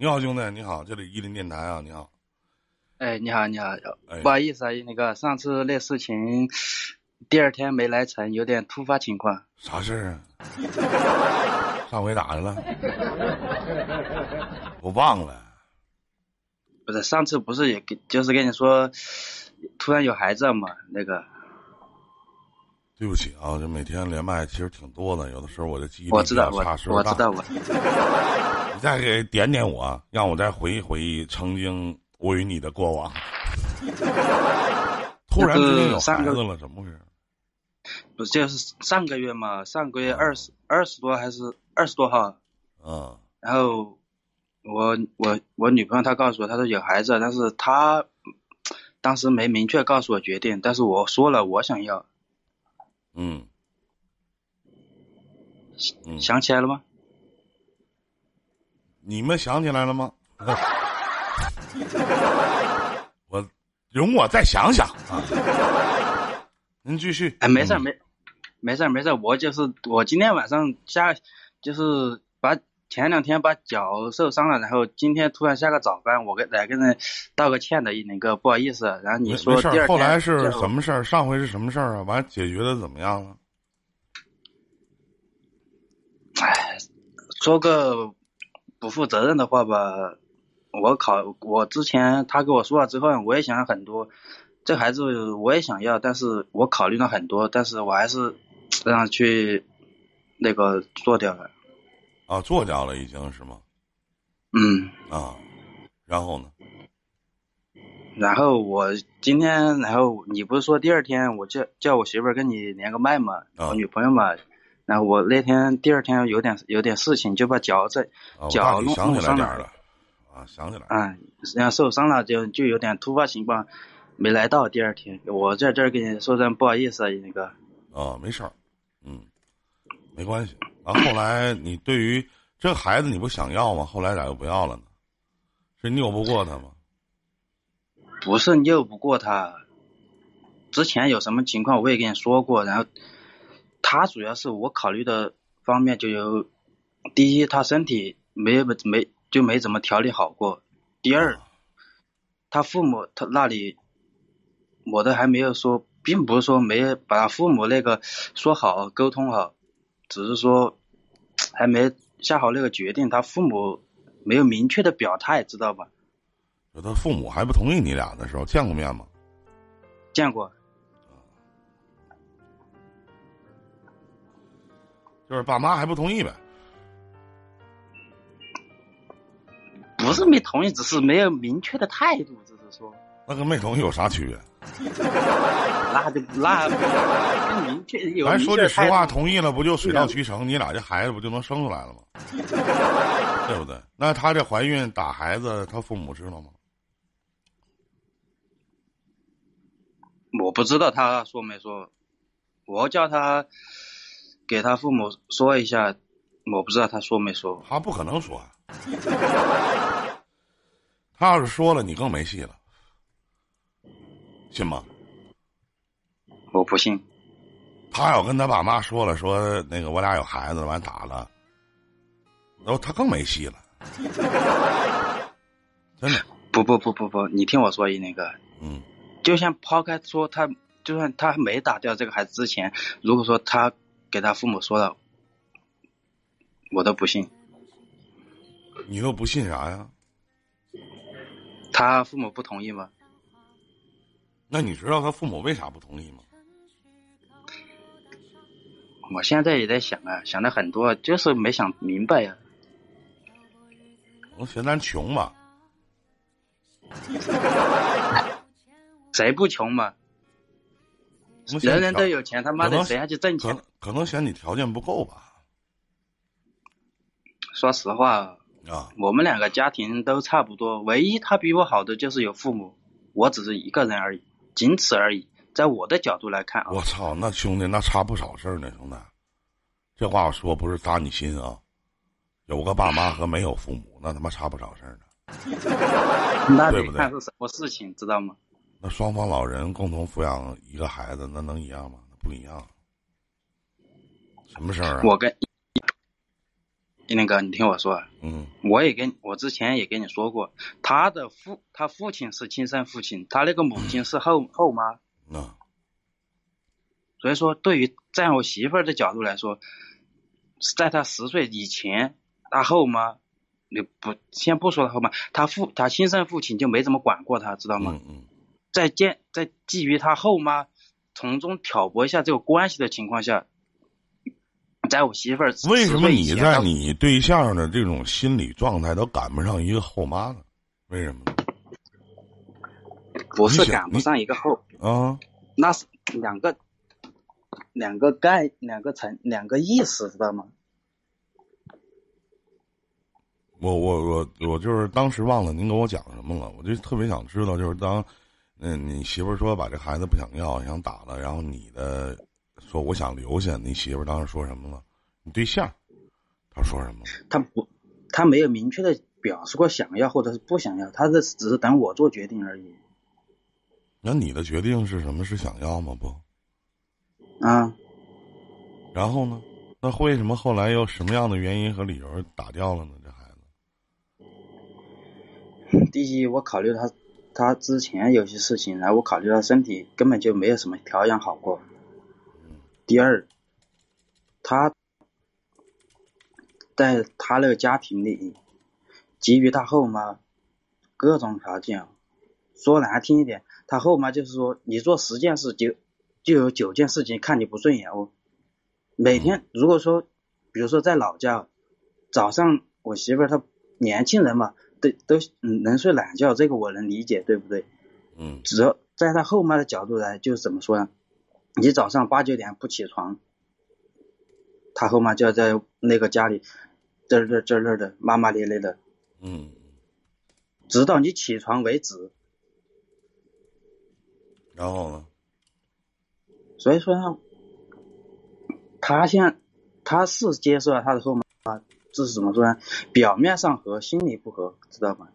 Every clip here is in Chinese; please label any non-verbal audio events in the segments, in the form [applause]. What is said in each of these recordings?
你好，兄弟，你好，这里伊林电台啊，你好。哎，你好，你好，不好意思啊，那个上次那事情，第二天没来成，有点突发情况。啥事儿啊？上回咋的了？我忘了。不是上次不是也跟就是跟你说，突然有孩子了嘛？那个。对不起啊，这每天连麦其实挺多的，有的时候我的记忆力我知道，我我知道我。你再给点点我，让我再回忆回忆曾经我与你的过往。突然之间有孩子了，怎么回事？不是就是上个月嘛？上个月二十二十多还是二十多号？嗯。然后我我我女朋友她告诉我，她说有孩子，但是她当时没明确告诉我决定，但是我说了我想要。嗯，想起来了吗？你们想起来了吗？[laughs] 我容我再想想啊。您继续。哎，没事没，没事没事。我就是我今天晚上下，就是把前两天把脚受伤了，然后今天突然下个早班，我跟来跟人道个歉的，那个不好意思。然后你说第二后来是什么事儿？上回是什么事儿啊？完解决的怎么样了？哎，说个不负责任的话吧，我考我之前他跟我说了之后，我也想了很多。这孩子我也想要，但是我考虑了很多，但是我还是 [tsk] 让他去那个做掉了。啊，做掉了已经是吗？嗯。啊，然后呢？然后我今天，然后你不是说第二天我叫叫我媳妇儿跟你连个麦嘛？我女朋友嘛。然后我那天第二天有点有点事情，就把脚在脚弄弄伤了。啊，想起来。啊，实际上受伤了，就就有点突发情况，没来到第二天。我在这儿跟你说声不好意思，那个。啊，没事儿，嗯，没关系。然后来，你对于这孩子你不想要吗？后来咋又不要了呢？是拗不过他吗？不是拗不过他，之前有什么情况我也跟你说过。然后他主要是我考虑的方面就有：第一，他身体没没就没怎么调理好过；第二，他父母他那里我都还没有说，并不是说没把他父母那个说好沟通好，只是说。还没下好那个决定，他父母没有明确的表态，知道吧？他父母还不同意你俩的时候，见过面吗？见过。就是爸妈还不同意呗。不是没同意，只是没有明确的态度，只是说。那跟没同意有啥区别？[laughs] 那就那更明确有。咱说句实话，同意了不就水到渠成？你俩这孩子不就能生出来了吗？[laughs] 对不对？那她这怀孕打孩子，她父母知道吗？我不知道他说没说，我叫他给他父母说一下，我不知道他说没说。他不可能说，[laughs] 他要是说了，你更没戏了。信吗？我不信。他要跟他爸妈说了，说那个我俩有孩子，完打了，然后他更没戏了。[laughs] 真的？不不不不不，你听我说一那个。嗯。就像抛开说他，就算他没打掉这个孩子之前，如果说他给他父母说了，我都不信。你都不信啥呀？他父母不同意吗？那你知道他父母为啥不同意吗？我现在也在想啊，想的很多，就是没想明白呀。我嫌咱穷嘛？[laughs] 谁不穷嘛？人人都有钱，他妈的谁还去挣钱？可能嫌你条件不够吧。说实话啊，我们两个家庭都差不多，唯一他比我好的就是有父母，我只是一个人而已。仅此而已，在我的角度来看啊，我操，那兄弟那差不少事儿呢，兄弟，这话我说不是扎你心啊，有个爸妈和没有父母，那他妈差不少事儿呢，[laughs] 那得看是什么事情，知道吗？那双方老人共同抚养一个孩子，那能一样吗？那不一样，什么事儿啊？我跟金林哥你听我说，嗯我也跟我之前也跟你说过，他的父他父亲是亲生父亲，他那个母亲是后后妈，那所以说对于站我媳妇儿的角度来说，在他十岁以前，他后妈，你不先不说他后妈，他父他亲生父亲就没怎么管过他，知道吗？嗯嗯在见在基于他后妈从中挑拨一下这个关系的情况下，在我媳妇儿为什么10岁以你在你对象的这种心理状态都赶不上一个后妈呢？为什么？不是赶不上一个后，啊，那是两个两个概两个层两个意思，知道吗？我我我我就是当时忘了您跟我讲什么了，我就特别想知道，就是当嗯你媳妇儿说把这孩子不想要，想打了，然后你的说我想留下，你媳妇儿当时说什么了？你对象他说什么？他不，他没有明确的表示过想要或者是不想要，他这只是等我做决定而已。那你的决定是什么？是想要吗？不，啊，然后呢？那为什么后来又什么样的原因和理由打掉了呢？这孩子，第一，我考虑他他之前有些事情，然后我考虑到身体根本就没有什么调养好过。第二，他在他那个家庭里，给予他后妈各种条件，说难听一点，他后妈就是说，你做十件事就就有九件事情看你不顺眼哦。每天如果说，比如说在老家，早上我媳妇儿她年轻人嘛，都都嗯能睡懒觉，这个我能理解，对不对？嗯只要在他后妈的角度来，就是怎么说呢？你早上八九点不起床，他后妈就要在那个家里这儿这儿这儿那儿的骂骂咧咧的，嗯，直到你起床为止。然后呢？所以说呢，他现在他是接受了他的后妈，这是怎么说呢？表面上和，心里不和，知道吗？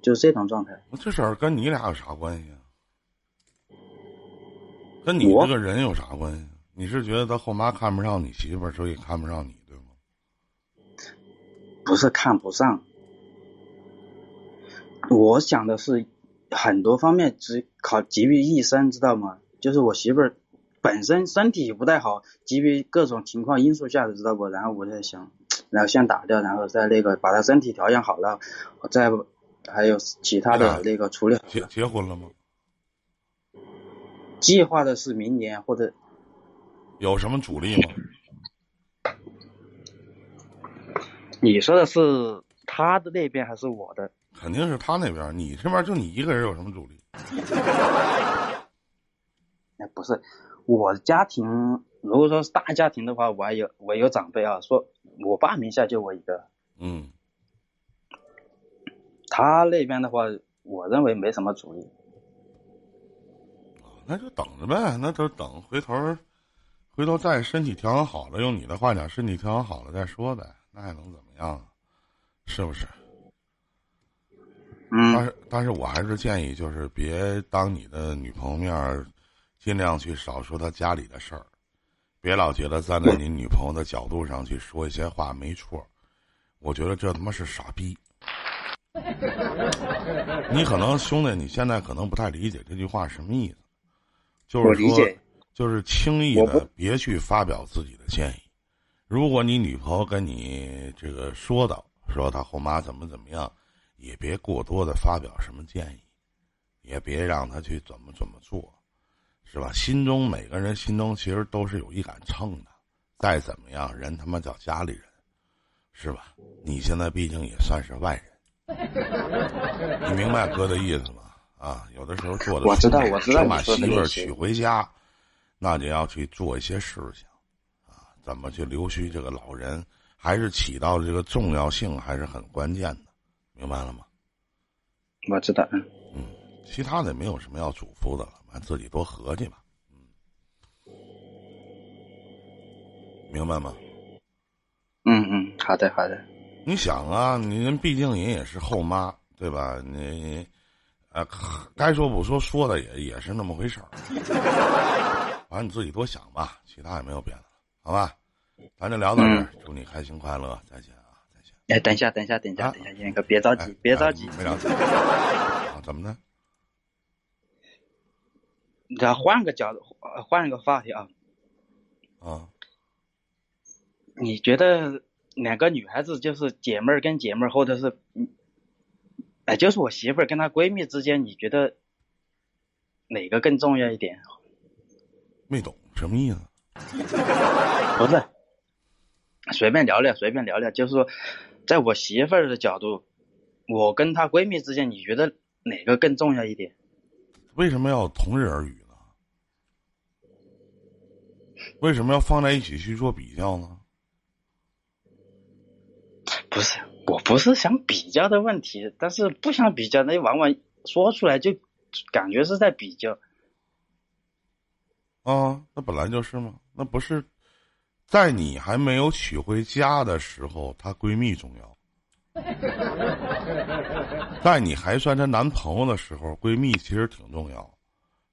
就是这种状态。那这事儿跟你俩有啥关系啊？跟你这个人有啥关系？你是觉得他后妈看不上你媳妇儿，所以看不上你，对吗？不是看不上，我想的是很多方面只考集于一身，知道吗？就是我媳妇儿本身身体不太好，基于各种情况因素下的，知道不？然后我在想，然后先打掉，然后再那个把他身体调养好了，我再还有其他的那个处理好结。结婚了吗？计划的是明年或者有什么阻力吗？你说的是他的那边还是我的？肯定是他那边，你这边就你一个人有什么阻力？[laughs] 哎，不是，我家庭如果说是大家庭的话，我还有我有长辈啊，说我爸名下就我一个，嗯，他那边的话，我认为没什么主意。那就等着呗，那就等回头儿，回头再身体调养好了，用你的话讲，身体调养好了再说呗，那还能怎么样啊？是不是？嗯但嗯，是，但是我还是建议，就是别当你的女朋友面儿，尽量去少说她家里的事儿，别老觉得站在你女朋友的角度上去说一些话没错。我觉得这他妈是傻逼。你可能兄弟，你现在可能不太理解这句话什么意思，就是说就是轻易的别去发表自己的建议。如果你女朋友跟你这个说道说她后妈怎么怎么样，也别过多的发表什么建议，也别让她去怎么怎么做，是吧？心中每个人心中其实都是有一杆秤的，再怎么样，人他妈叫家里人，是吧？你现在毕竟也算是外人，你明白哥的意思吗？啊，有的时候做的我知道我知道想把媳妇儿娶回家，那就要去做一些事情，啊，怎么去留须这个老人，还是起到这个重要性，还是很关键的，明白了吗？我知道，嗯，其他的没有什么要嘱咐的了，完自己多合计吧，嗯，明白吗？嗯嗯，好的好的，你想啊，你人毕竟人也是后妈，对吧？你，呃，该说不说，说的也也是那么回事儿。反正你自己多想吧，其他也没有别的了，好吧？咱就聊到这儿，祝你开心快乐，再见啊，再见。哎，等一下，等一下，等一下，等一下，严哥，别着急，别着急，没着急。[laughs] 啊，怎么的？咱换个角度，换一个话题啊。啊。你觉得两个女孩子就是姐妹儿跟姐妹儿，或者是，哎，就是我媳妇儿跟她闺蜜之间，你觉得哪个更重要一点？没懂什么意思？[laughs] 不是，随便聊聊，随便聊聊，就是说，在我媳妇儿的角度，我跟她闺蜜之间，你觉得哪个更重要一点？为什么要同日而语呢？为什么要放在一起去做比较呢？不是，我不是想比较的问题，但是不想比较，那往往说出来就感觉是在比较。啊，那本来就是嘛，那不是在你还没有娶回家的时候，她闺蜜重要；[laughs] 在你还算她男朋友的时候，闺蜜其实挺重要；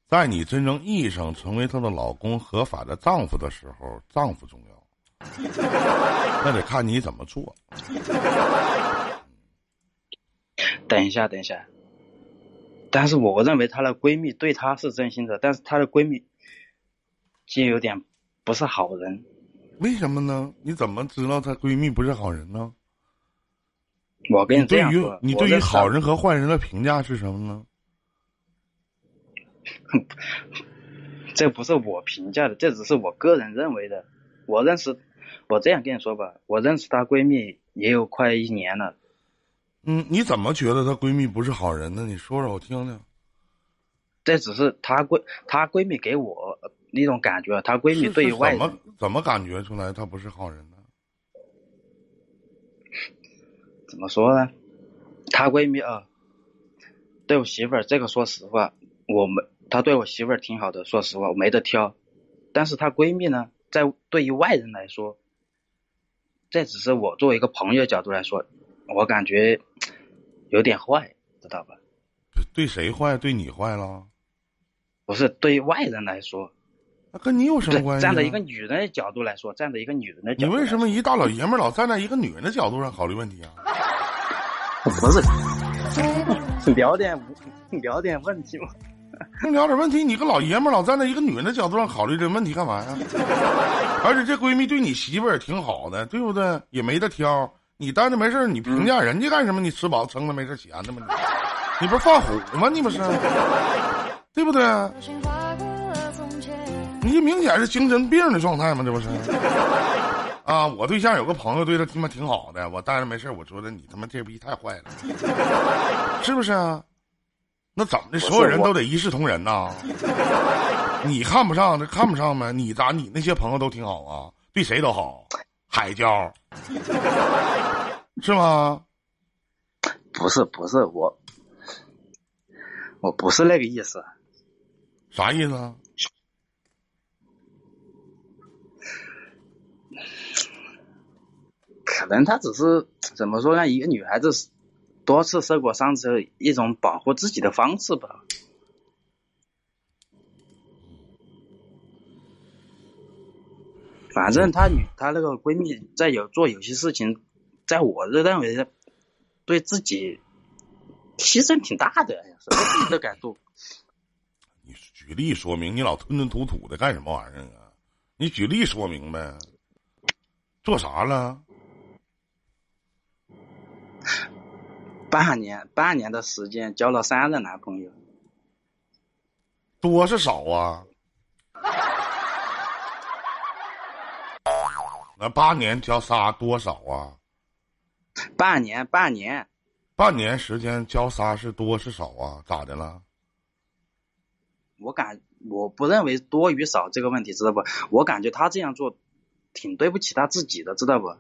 在你真正意义上成为她的老公、合法的丈夫的时候，丈夫重要。[laughs] 那得看你怎么做。等一下，等一下。但是我认为她的闺蜜对她是真心的，但是她的闺蜜就有点不是好人。为什么呢？你怎么知道她闺蜜不是好人呢？我跟你对于你对于好人和坏人的评价是什么呢？[laughs] 这不是我评价的，这只是我个人认为的。我认识。我这样跟你说吧，我认识她闺蜜也有快一年了。嗯，你怎么觉得她闺蜜不是好人呢？你说说我听听。这只是她闺她闺蜜给我那种感觉，她闺蜜对外怎么怎么感觉出来她不是好人呢？怎么说呢？她闺蜜啊，对我媳妇儿这个说实话，我没她对我媳妇儿挺好的，说实话我没得挑。但是她闺蜜呢，在对于外人来说。这只是我作为一个朋友角度来说，我感觉有点坏，知道吧？对谁坏？对你坏了？不是对于外人来说，那跟你有什么关系？站在一个女人的角度来说，站在一个女人的角度，你为什么一大老爷们老站在一个女人的角度上考虑问题啊？不是，[laughs] 聊点聊点问题嘛。[laughs] 能聊点问题？你个老爷们老站在一个女人的角度上考虑这问题干嘛呀？[laughs] 而且这闺蜜对你媳妇儿也挺好的，对不对？也没得挑。你待着没事你评价人家干什么？你吃饱撑的没事闲的吗？你你不是犯虎吗？你不是，[laughs] 对不对？你这明显是精神病的状态吗？这不是？啊！我对象有个朋友对他他妈挺好的，我待着没事我说的你他妈这逼太坏了，是不是啊？那怎么的？所有人都得一视同仁呐？[laughs] 你看不上，那看不上呗？你咋？你那些朋友都挺好啊，对谁都好，海椒，是吗？不是，不是我，我不是那个意思。啥意思啊？可能他只是怎么说呢？一个女孩子。多次受过伤之后，一种保护自己的方式吧。反正她女，她那个闺蜜在有做有些事情，在我这认为，对自己牺牲挺大的，什么自己都敢做。[laughs] 你举例说明，你老吞吞吐吐的干什么玩意儿啊？你举例说明呗，做啥了？半年，半年的时间交了三个男朋友，多是少啊？那八年交仨多少啊？半年，半年，半年时间交仨是多是少啊？咋的了？我感我不认为多与少这个问题，知道不？我感觉他这样做挺对不起他自己的，知道不？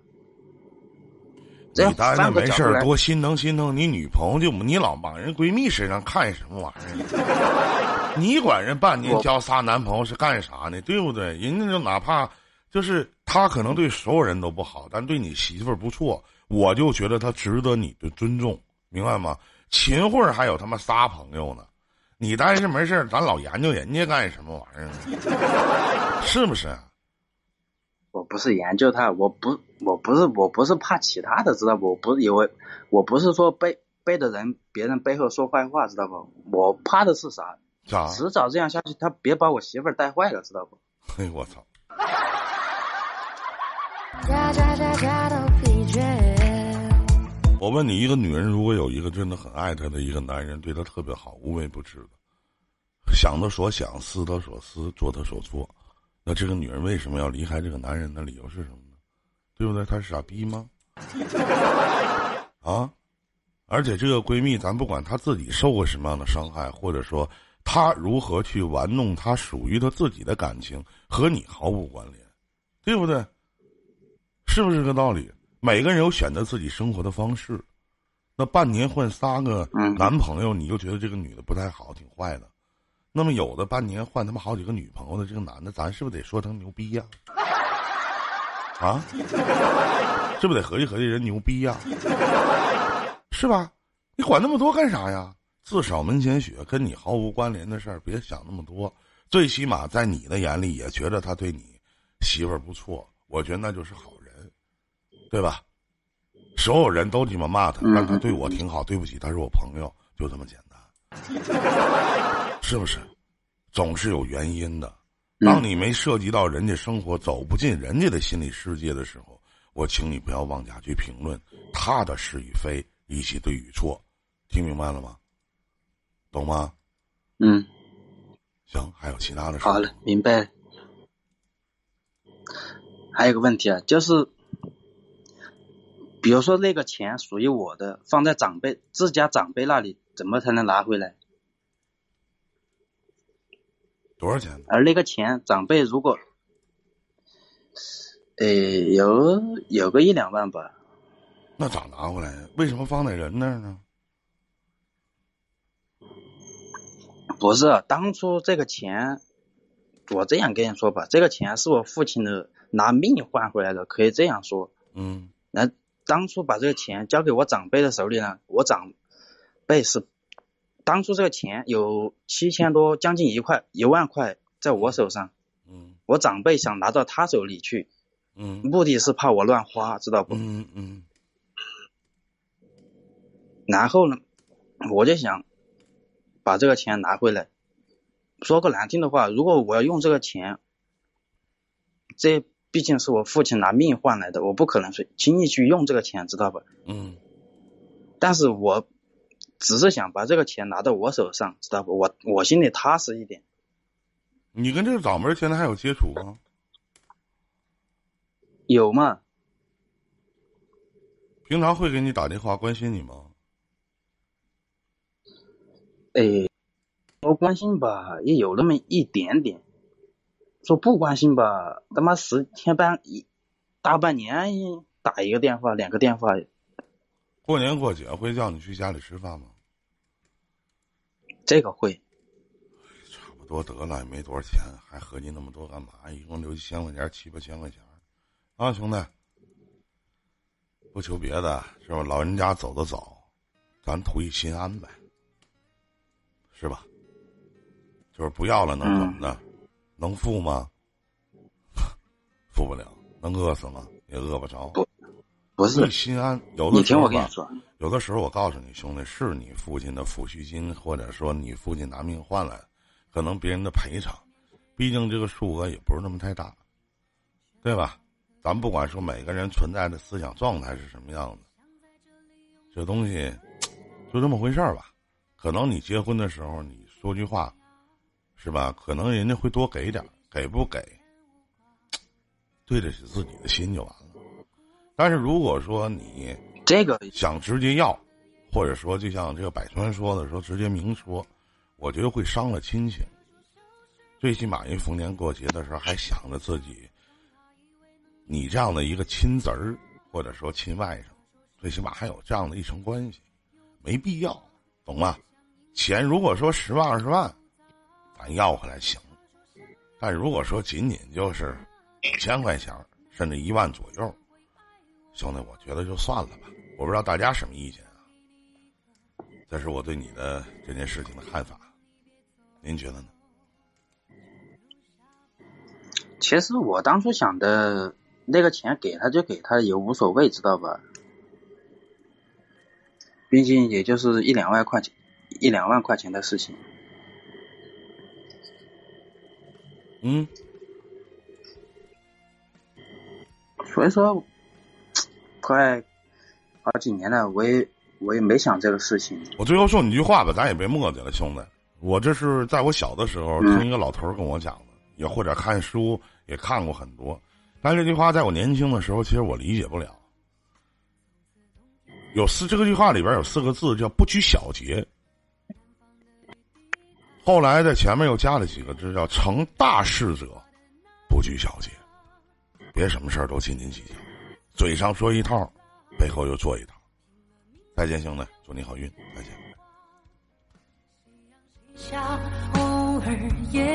你待着没事儿，多心疼心疼你女朋友，就你老往人闺蜜身上看什么玩意儿？[laughs] 你管人半年交仨男朋友是干啥呢？对不对？人家就哪怕就是他可能对所有人都不好，但对你媳妇儿不错，我就觉得他值得你的尊重，明白吗？秦桧还有他妈仨朋友呢，你待着没事咱老研究人家干什么玩意儿？[laughs] 是不是？我不是研究他，我不，我不是，我不是怕其他的，知道不？我不是以为，我不是说背背的人，别人背后说坏话，知道不？我怕的是啥？啥？迟早这样下去，他别把我媳妇儿带坏了，知道不？[laughs] 嘿，我操！[laughs] 我问你，一个女人如果有一个真的很爱她的一个男人，对她特别好，无微不至的，想她所想，思她所思，做她所做，那这个女人为什么要离开这个男人的理由是什么呢？对不对？她是傻逼吗？啊！而且这个闺蜜，咱不管她自己受过什么样的伤害，或者说她如何去玩弄她属于她自己的感情，和你毫无关联，对不对？是不是这个道理？每个人有选择自己生活的方式。那半年换仨个男朋友，你就觉得这个女的不太好，挺坏的。那么有的半年换他妈好几个女朋友的这个男的，咱是不是得说他牛逼呀？啊，[laughs] 是不是得合计合计人牛逼呀？是吧？你管那么多干啥呀？自扫门前雪，跟你毫无关联的事儿，别想那么多。最起码在你的眼里，也觉得他对你媳妇儿不错。我觉得那就是好人，对吧？所有人都鸡巴骂他，但他对我挺好。对不起，他是我朋友，就这么简单，是不是？总是有原因的。当你没涉及到人家生活，走不进人家的心理世界的时候，我请你不要妄加去评论他的是与非以及对与错。听明白了吗？懂吗？嗯。行，还有其他的事？好了，明白了。还有个问题啊，就是，比如说那个钱属于我的，放在长辈自家长辈那里，怎么才能拿回来？多少钱？而那个钱，长辈如果，呃，有有个一两万吧。那咋拿回来？为什么放在人那儿呢？不是，当初这个钱，我这样跟你说吧，这个钱是我父亲的。拿命换回来的，可以这样说。嗯，那当初把这个钱交给我长辈的手里呢？我长辈是当初这个钱有七千多，将近一块一万块在我手上。嗯，我长辈想拿到他手里去。嗯，目的是怕我乱花，知道不？嗯嗯。然后呢，我就想把这个钱拿回来。说个难听的话，如果我要用这个钱，这。毕竟是我父亲拿命换来的，我不可能去轻易去用这个钱，知道吧？嗯。但是我只是想把这个钱拿到我手上，知道不？我我心里踏实一点。你跟这个掌门现在还有接触吗？有吗？平常会给你打电话关心你吗？哎，我关心吧，也有那么一点点。说不关心吧，他妈十天半一大半年打一个电话，两个电话。过年过节会叫你去家里吃饭吗？这个会。差不多得了，也没多少钱，还合计那么多干嘛？一共六七千块钱，七八千块钱，啊，兄弟，不求别的，是吧？老人家走的早，咱图一心安呗，是吧？就是不要了，能怎么的？能富吗？[laughs] 富不了。能饿死吗？也饿不着。不，不是心安。有的你听我跟你说，有的时候我告诉你，兄弟，是你父亲的抚恤金，或者说你父亲拿命换来，可能别人的赔偿，毕竟这个数额也不是那么太大，对吧？咱不管说每个人存在的思想状态是什么样子，这东西就这么回事儿吧。可能你结婚的时候你说句话。是吧？可能人家会多给点给不给？对得起自己的心就完了。但是如果说你这个想直接要，或者说就像这个百川说的说直接明说，我觉得会伤了亲情。最起码人逢年过节的时候还想着自己，你这样的一个亲侄儿或者说亲外甥，最起码还有这样的一层关系，没必要，懂吗？钱如果说十万二十万。咱要回来行，但如果说仅仅就是五千块钱，甚至一万左右，兄弟，我觉得就算了吧。我不知道大家什么意见啊？这是我对你的这件事情的看法，您觉得呢？其其实我当初想的那个钱给他就给他也无所谓，知道吧？毕竟也就是一两万块钱，一两万块钱的事情。嗯。所以说，快好几年了，我也我也没想这个事情。我最后说你一句话吧，咱也别磨叽了，兄弟。我这是在我小的时候听一个老头跟我讲的，也或者看书也看过很多。但这句话在我年轻的时候，其实我理解不了。有四这个句话里边有四个字叫“不拘小节”，后来在前面又加了几个字叫“成大事者不拘小节”。别什么事儿都斤斤计较，嘴上说一套，背后又做一套。再见，兄弟，祝你好运，再见。偶尔也